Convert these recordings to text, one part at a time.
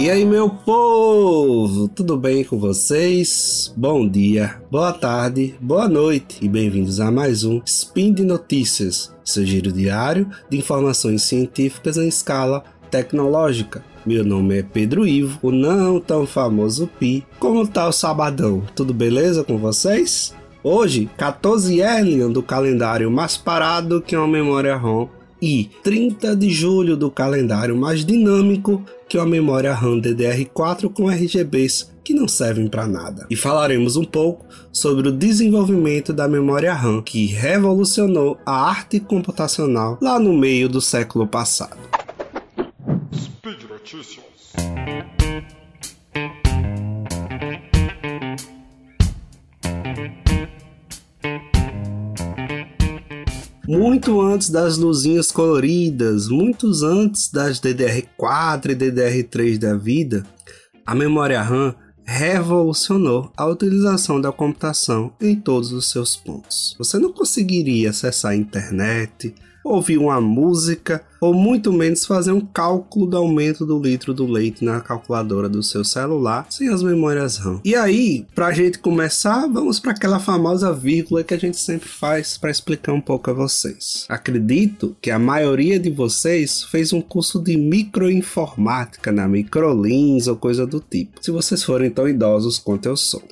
E aí, meu povo, tudo bem com vocês? Bom dia, boa tarde, boa noite e bem-vindos a mais um Spin de Notícias, seu giro diário de informações científicas em escala tecnológica. Meu nome é Pedro Ivo, o não tão famoso Pi. Como tá o sabadão? Tudo beleza com vocês? Hoje, 14 Elian do calendário mais parado que uma memória ROM e 30 de julho do calendário mais dinâmico que uma memória RAM DDR4 com RGBs que não servem para nada. E falaremos um pouco sobre o desenvolvimento da memória RAM que revolucionou a arte computacional lá no meio do século passado. Speed. Muito antes das luzinhas coloridas, muitos antes das DDR4 e DDR3 da vida, a memória RAM revolucionou a utilização da computação em todos os seus pontos. Você não conseguiria acessar a internet, ouvir uma música ou muito menos fazer um cálculo do aumento do litro do leite na calculadora do seu celular sem as memórias RAM. E aí, para a gente começar, vamos para aquela famosa vírgula que a gente sempre faz para explicar um pouco a vocês. Acredito que a maioria de vocês fez um curso de microinformática na Microlins ou coisa do tipo, se vocês forem tão idosos quanto eu sou.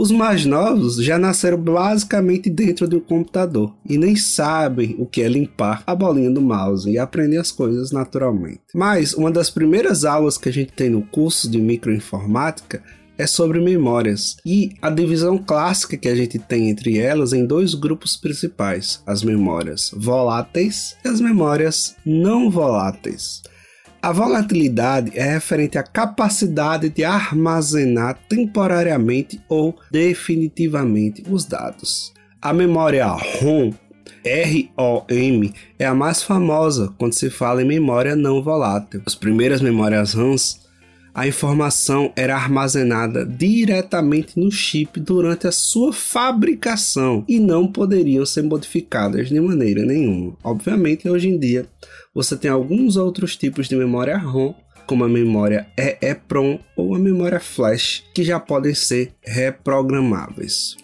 Os mais novos já nasceram basicamente dentro de um computador e nem sabem o que é limpar a bolinha do mouse e aprender as coisas naturalmente. Mas uma das primeiras aulas que a gente tem no curso de microinformática é sobre memórias e a divisão clássica que a gente tem entre elas em dois grupos principais: as memórias voláteis e as memórias não voláteis. A volatilidade é referente à capacidade de armazenar temporariamente ou definitivamente os dados. A memória ROM ROM é a mais famosa quando se fala em memória não volátil. As primeiras memórias RAMs, a informação era armazenada diretamente no chip durante a sua fabricação e não poderiam ser modificadas de maneira nenhuma. Obviamente, hoje em dia, você tem alguns outros tipos de memória ROM, como a memória EEPROM ou a memória flash, que já podem ser reprogramáveis.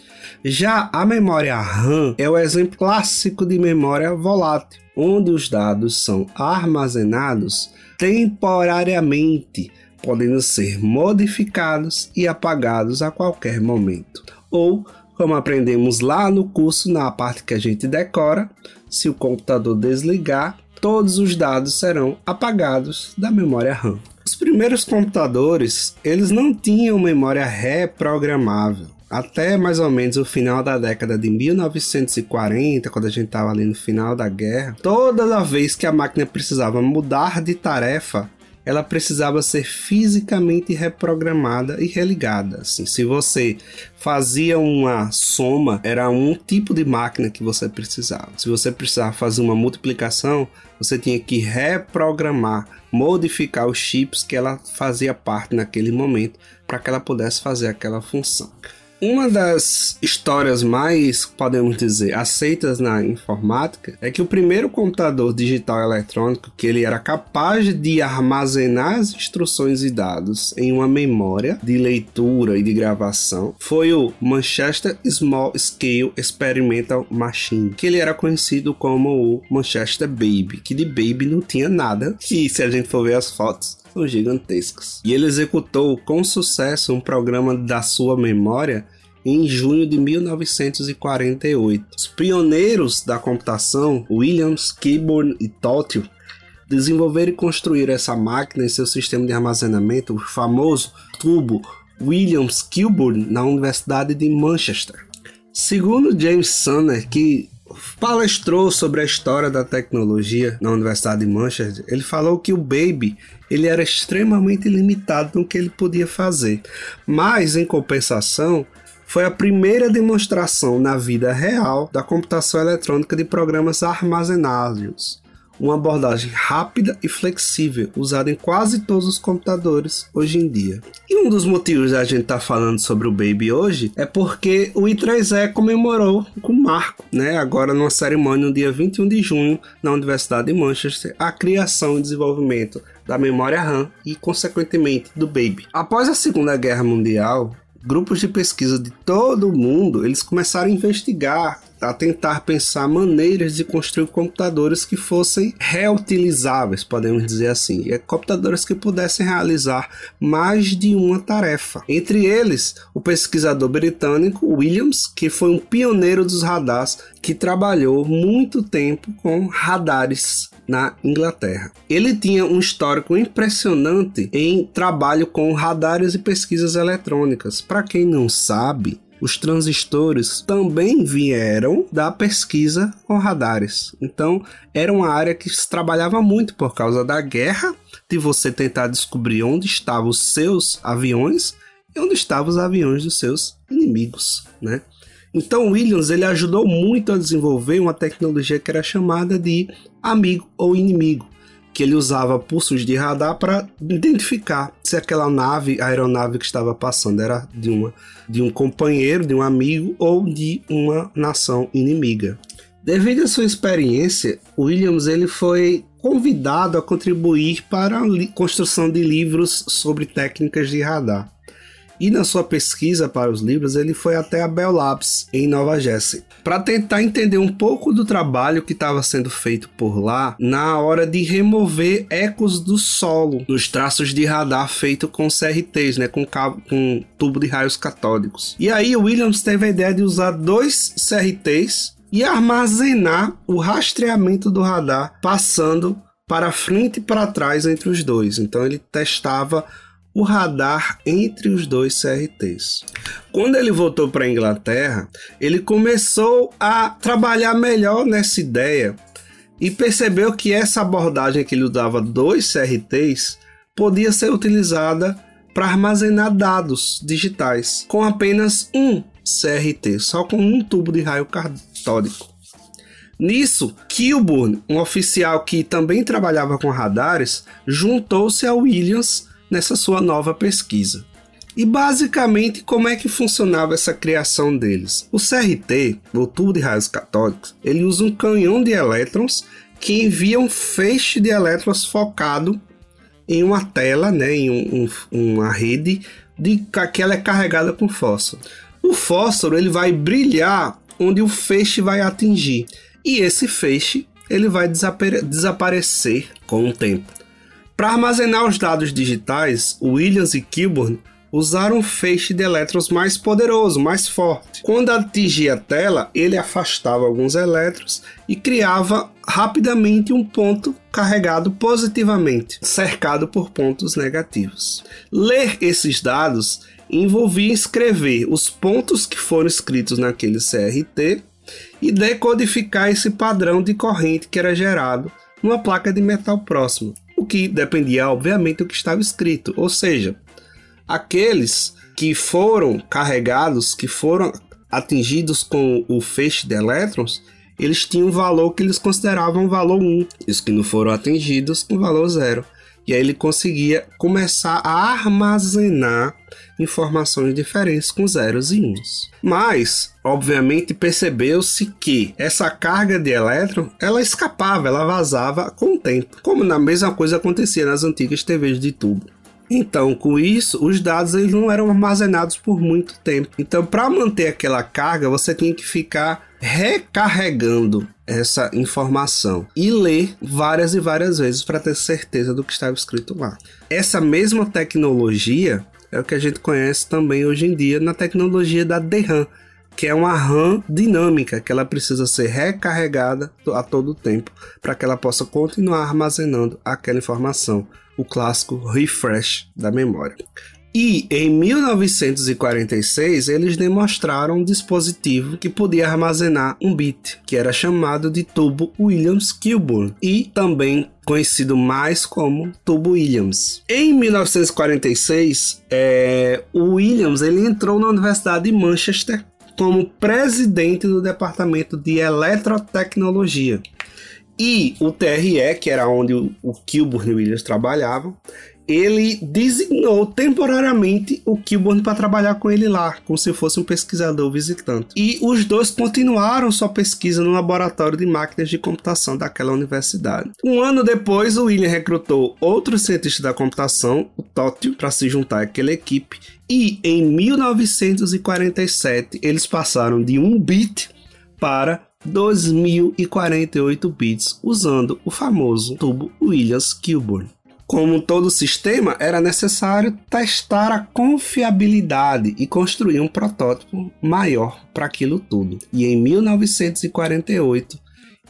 Já a memória RAM é o exemplo clássico de memória volátil, onde os dados são armazenados temporariamente, podendo ser modificados e apagados a qualquer momento. Ou, como aprendemos lá no curso, na parte que a gente decora, se o computador desligar, todos os dados serão apagados da memória RAM. Os primeiros computadores, eles não tinham memória reprogramável. Até mais ou menos o final da década de 1940, quando a gente estava ali no final da guerra, toda vez que a máquina precisava mudar de tarefa, ela precisava ser fisicamente reprogramada e religada. Assim, se você fazia uma soma, era um tipo de máquina que você precisava. Se você precisava fazer uma multiplicação, você tinha que reprogramar, modificar os chips que ela fazia parte naquele momento para que ela pudesse fazer aquela função. Uma das histórias mais, podemos dizer, aceitas na informática é que o primeiro computador digital eletrônico que ele era capaz de armazenar as instruções e dados em uma memória de leitura e de gravação foi o Manchester Small Scale Experimental Machine, que ele era conhecido como o Manchester Baby, que de Baby não tinha nada, e se a gente for ver as fotos, são gigantescos. E ele executou com sucesso um programa da sua memória em junho de 1948. Os pioneiros da computação, Williams, Keyboard e Tottel, desenvolveram e construíram essa máquina em seu sistema de armazenamento, o famoso tubo Williams Kilburn, na Universidade de Manchester. Segundo James Sumner, que palestrou sobre a história da tecnologia na Universidade de Manchester, ele falou que o Baby ele era extremamente limitado no que ele podia fazer, mas em compensação foi a primeira demonstração na vida real da computação eletrônica de programas armazenados uma abordagem rápida e flexível, usada em quase todos os computadores hoje em dia. E um dos motivos da gente estar tá falando sobre o Baby hoje é porque o I3E comemorou com marco, né, agora numa cerimônia no dia 21 de junho na Universidade de Manchester, a criação e desenvolvimento da memória RAM e, consequentemente, do Baby. Após a Segunda Guerra Mundial, grupos de pesquisa de todo o mundo eles começaram a investigar a tentar pensar maneiras de construir computadores que fossem reutilizáveis, podemos dizer assim, e computadores que pudessem realizar mais de uma tarefa. Entre eles, o pesquisador britânico Williams, que foi um pioneiro dos radares, que trabalhou muito tempo com radares na Inglaterra. Ele tinha um histórico impressionante em trabalho com radares e pesquisas eletrônicas. Para quem não sabe, os transistores também vieram da pesquisa com radares. Então, era uma área que se trabalhava muito por causa da guerra, de você tentar descobrir onde estavam os seus aviões e onde estavam os aviões dos seus inimigos, né? Então, Williams ele ajudou muito a desenvolver uma tecnologia que era chamada de amigo ou inimigo que ele usava pulsos de radar para identificar se aquela nave, aeronave que estava passando era de, uma, de um companheiro, de um amigo ou de uma nação inimiga. Devido à sua experiência, Williams ele foi convidado a contribuir para a construção de livros sobre técnicas de radar. E na sua pesquisa para os livros, ele foi até a Bell Labs, em Nova Jersey, para tentar entender um pouco do trabalho que estava sendo feito por lá na hora de remover ecos do solo nos traços de radar feito com CRTs, né, com, cabo, com tubo de raios catódicos. E aí Williams teve a ideia de usar dois CRTs e armazenar o rastreamento do radar passando para frente e para trás entre os dois. Então ele testava o radar entre os dois CRTs. Quando ele voltou para a Inglaterra, ele começou a trabalhar melhor nessa ideia e percebeu que essa abordagem que ele usava dois CRTs podia ser utilizada para armazenar dados digitais com apenas um CRT, só com um tubo de raio catódico. Nisso, Kilburn, um oficial que também trabalhava com radares, juntou-se a Williams nessa sua nova pesquisa. E basicamente, como é que funcionava essa criação deles? O CRT, o tubo de raios catódicos, ele usa um canhão de elétrons que envia um feixe de elétrons focado em uma tela, né, em um, um, uma rede de que ela é carregada com fósforo. O fósforo ele vai brilhar onde o feixe vai atingir e esse feixe ele vai desapare desaparecer com o tempo. Para armazenar os dados digitais, Williams e Kilburn usaram um feixe de elétrons mais poderoso, mais forte. Quando atingia a tela, ele afastava alguns elétrons e criava rapidamente um ponto carregado positivamente, cercado por pontos negativos. Ler esses dados envolvia escrever os pontos que foram escritos naquele CRT e decodificar esse padrão de corrente que era gerado numa placa de metal próximo o que dependia, obviamente, do que estava escrito. Ou seja, aqueles que foram carregados, que foram atingidos com o feixe de elétrons, eles tinham um valor que eles consideravam valor 1, e os que não foram atingidos com valor 0. E aí ele conseguia começar a armazenar informações diferentes com zeros e uns. Mas, obviamente, percebeu-se que essa carga de elétron, ela escapava, ela vazava com o tempo, como na mesma coisa acontecia nas antigas TVs de tubo. Então, com isso, os dados eles não eram armazenados por muito tempo. Então, para manter aquela carga, você tinha que ficar recarregando essa informação e ler várias e várias vezes para ter certeza do que estava escrito lá. Essa mesma tecnologia é o que a gente conhece também hoje em dia na tecnologia da DRAM, que é uma RAM dinâmica, que ela precisa ser recarregada a todo tempo para que ela possa continuar armazenando aquela informação, o clássico refresh da memória. E em 1946 eles demonstraram um dispositivo que podia armazenar um bit, que era chamado de tubo Williams-Kilburn e também conhecido mais como tubo Williams. Em 1946, é, o Williams ele entrou na Universidade de Manchester como presidente do departamento de eletrotecnologia. E o TRE, que era onde o Kilburn e Williams trabalhavam, ele designou temporariamente o Kilburn para trabalhar com ele lá, como se fosse um pesquisador visitante. E os dois continuaram sua pesquisa no laboratório de máquinas de computação daquela universidade. Um ano depois, o William recrutou outro cientista da computação, o Tótio, para se juntar àquela equipe. E em 1947 eles passaram de 1 bit para 2048 bits usando o famoso tubo Williams-Kilburn. Como todo sistema, era necessário testar a confiabilidade e construir um protótipo maior para aquilo tudo. E em 1948,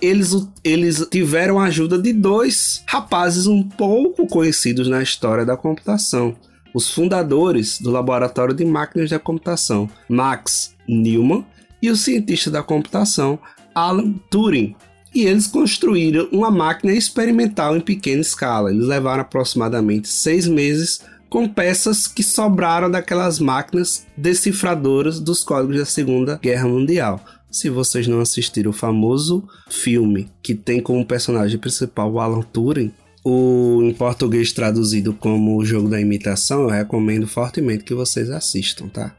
eles, eles tiveram a ajuda de dois rapazes um pouco conhecidos na história da computação, os fundadores do Laboratório de Máquinas da Computação, Max Newman, e o cientista da computação, Alan Turing, e eles construíram uma máquina experimental em pequena escala. Eles levaram aproximadamente seis meses com peças que sobraram daquelas máquinas decifradoras dos códigos da Segunda Guerra Mundial. Se vocês não assistiram o famoso filme que tem como personagem principal o Alan Turing, o em português traduzido como O Jogo da Imitação, eu recomendo fortemente que vocês assistam, tá?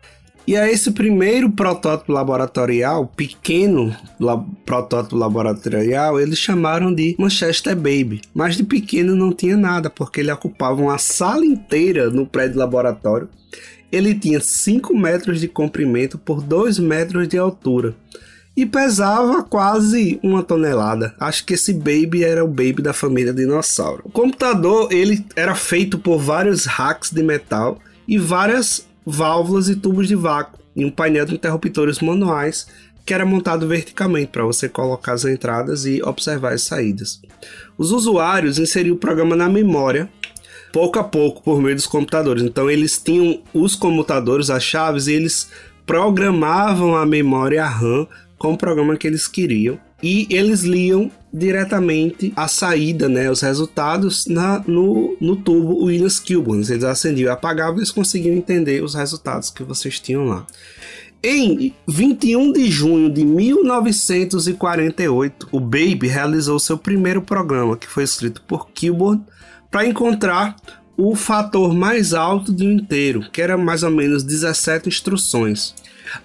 E a esse primeiro protótipo laboratorial, pequeno la protótipo laboratorial, eles chamaram de Manchester Baby. Mas de pequeno não tinha nada, porque ele ocupava uma sala inteira no prédio laboratório. Ele tinha 5 metros de comprimento por 2 metros de altura e pesava quase uma tonelada. Acho que esse baby era o baby da família dinossauro. O computador ele era feito por vários racks de metal e várias válvulas e tubos de vácuo e um painel de interruptores manuais que era montado verticalmente para você colocar as entradas e observar as saídas. Os usuários inseriam o programa na memória pouco a pouco por meio dos computadores. Então eles tinham os comutadores, as chaves, e eles programavam a memória RAM com o programa que eles queriam e eles liam diretamente a saída, né, os resultados na, no, no tubo Williams Kilburn. Eles acendiam e apagavam e eles conseguiam entender os resultados que vocês tinham lá. Em 21 de junho de 1948, o Baby realizou seu primeiro programa, que foi escrito por Kilburn, para encontrar o fator mais alto de um inteiro, que era mais ou menos 17 instruções.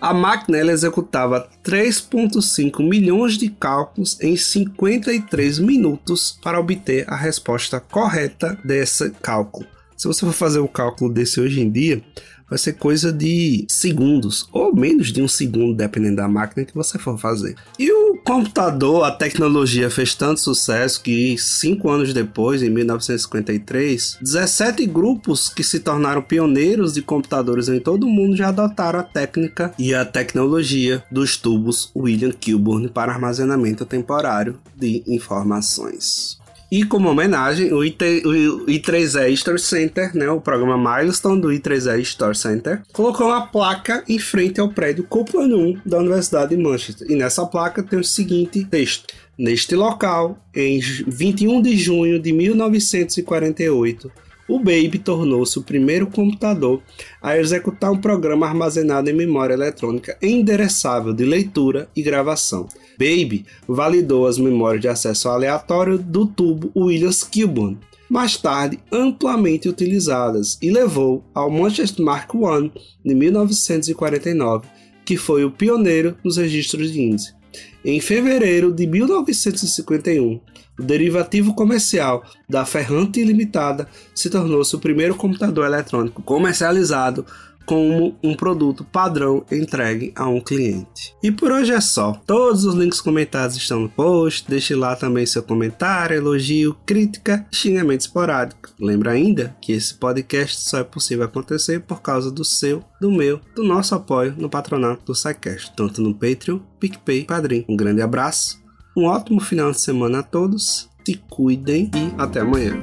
A máquina ela executava 3,5 milhões de cálculos em 53 minutos para obter a resposta correta desse cálculo. Se você for fazer o cálculo desse hoje em dia, vai ser coisa de segundos, ou menos de um segundo, dependendo da máquina que você for fazer. E computador, a tecnologia fez tanto sucesso que, cinco anos depois, em 1953, 17 grupos que se tornaram pioneiros de computadores em todo o mundo já adotaram a técnica e a tecnologia dos tubos William Kilburn para armazenamento temporário de informações. E como homenagem, o, IT, o I3E Store Center, né, o programa Milestone do I3E Store Center, colocou uma placa em frente ao prédio Cúpula 1 da Universidade de Manchester. E nessa placa tem o seguinte texto: Neste local, em 21 de junho de 1948, o Baby tornou-se o primeiro computador a executar um programa armazenado em memória eletrônica endereçável de leitura e gravação. Baby validou as memórias de acesso aleatório do tubo Williams Kilburn, mais tarde amplamente utilizadas, e levou ao Manchester Mark I de 1949, que foi o pioneiro nos registros de índice. Em fevereiro de 1951, o derivativo comercial da Ferrante Limitada se tornou-se o primeiro computador eletrônico comercializado como um produto padrão entregue a um cliente. E por hoje é só. Todos os links comentados estão no post. Deixe lá também seu comentário, elogio, crítica, xingamento esporádico. Lembra ainda que esse podcast só é possível acontecer por causa do seu, do meu, do nosso apoio no patronato do SciCast, tanto no Patreon, PicPay, Padrim. Um grande abraço, um ótimo final de semana a todos, se cuidem e até amanhã.